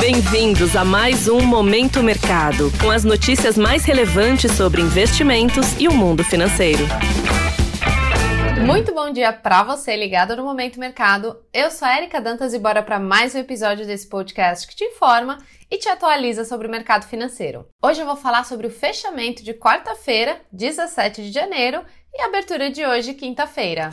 Bem-vindos a mais um Momento Mercado, com as notícias mais relevantes sobre investimentos e o mundo financeiro. Muito bom dia para você ligado no Momento Mercado. Eu sou a Erika Dantas e bora para mais um episódio desse podcast que te informa e te atualiza sobre o mercado financeiro. Hoje eu vou falar sobre o fechamento de quarta-feira, 17 de janeiro, e a abertura de hoje, quinta-feira.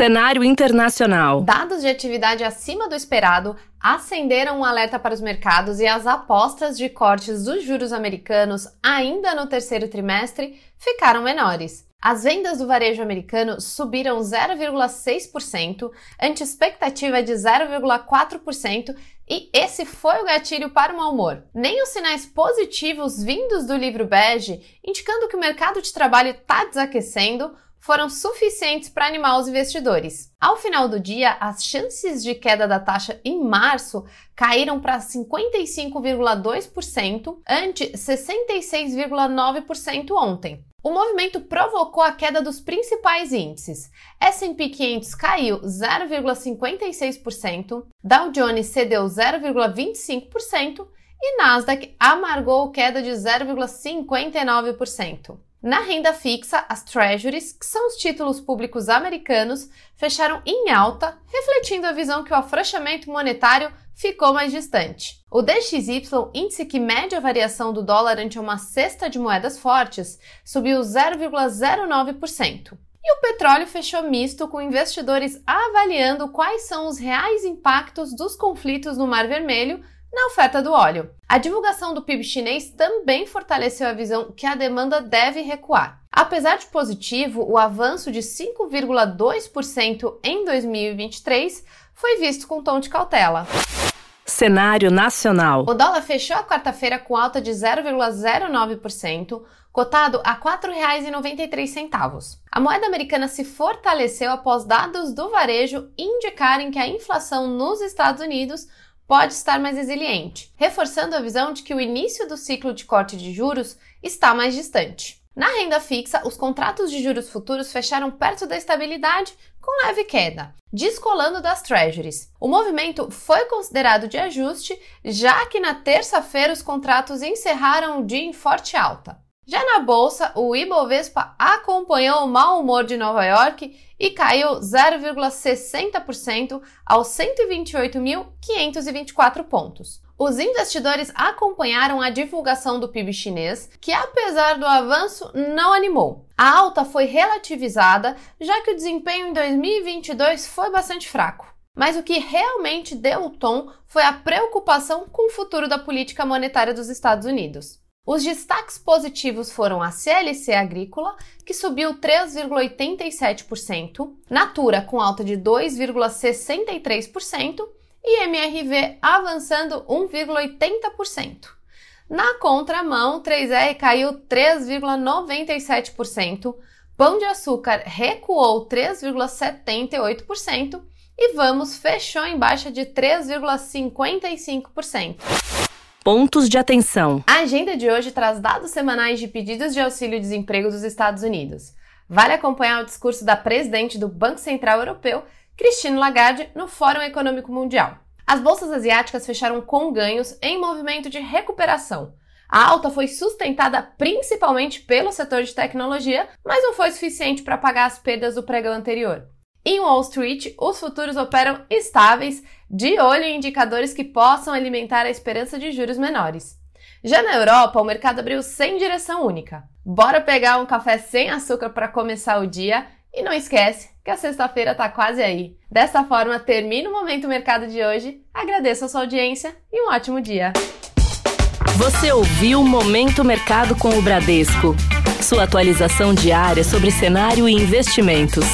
Cenário internacional. Dados de atividade acima do esperado acenderam um alerta para os mercados e as apostas de cortes dos juros americanos ainda no terceiro trimestre ficaram menores. As vendas do varejo americano subiram 0,6%, ante expectativa de 0,4%, e esse foi o gatilho para o mau humor. Nem os sinais positivos vindos do livro bege, indicando que o mercado de trabalho está desaquecendo, foram suficientes para animar os investidores. Ao final do dia, as chances de queda da taxa em março caíram para 55,2% ante 66,9% ontem. O movimento provocou a queda dos principais índices. S&P 500 caiu 0,56%, Dow Jones cedeu 0,25% e Nasdaq amargou queda de 0,59%. Na renda fixa, as Treasuries, que são os títulos públicos americanos, fecharam em alta, refletindo a visão que o afrouxamento monetário ficou mais distante. O DXY, índice que mede a variação do dólar ante uma cesta de moedas fortes, subiu 0,09%. E o petróleo fechou misto, com investidores avaliando quais são os reais impactos dos conflitos no Mar Vermelho na oferta do óleo. A divulgação do PIB chinês também fortaleceu a visão que a demanda deve recuar. Apesar de positivo, o avanço de 5,2% em 2023 foi visto com tom de cautela. Cenário nacional. O dólar fechou a quarta-feira com alta de 0,09%, cotado a R$ 4,93. A moeda americana se fortaleceu após dados do varejo indicarem que a inflação nos Estados Unidos pode estar mais resiliente, reforçando a visão de que o início do ciclo de corte de juros está mais distante. Na renda fixa, os contratos de juros futuros fecharam perto da estabilidade, com leve queda, descolando das treasuries. O movimento foi considerado de ajuste, já que na terça-feira os contratos encerraram o dia em forte alta. Já na bolsa, o Ibovespa acompanhou o mau humor de Nova York e caiu 0,60% aos 128.524 pontos. Os investidores acompanharam a divulgação do PIB chinês, que apesar do avanço não animou. A alta foi relativizada, já que o desempenho em 2022 foi bastante fraco. Mas o que realmente deu o tom foi a preocupação com o futuro da política monetária dos Estados Unidos. Os destaques positivos foram a CLC Agrícola, que subiu 3,87%, Natura com alta de 2,63% e MRV avançando 1,80%. Na contramão, 3R caiu 3,97%, Pão de Açúcar recuou 3,78% e Vamos fechou em baixa de 3,55% pontos de atenção. A agenda de hoje traz dados semanais de pedidos de auxílio-desemprego dos Estados Unidos. Vale acompanhar o discurso da presidente do Banco Central Europeu, Christine Lagarde, no Fórum Econômico Mundial. As bolsas asiáticas fecharam com ganhos em movimento de recuperação. A alta foi sustentada principalmente pelo setor de tecnologia, mas não foi suficiente para pagar as perdas do pregão anterior. Em Wall Street, os futuros operam estáveis, de olho em indicadores que possam alimentar a esperança de juros menores. Já na Europa, o mercado abriu sem direção única. Bora pegar um café sem açúcar para começar o dia e não esquece que a sexta-feira está quase aí. Dessa forma, termina o Momento Mercado de hoje. Agradeço a sua audiência e um ótimo dia. Você ouviu Momento Mercado com o Bradesco. Sua atualização diária sobre cenário e investimentos.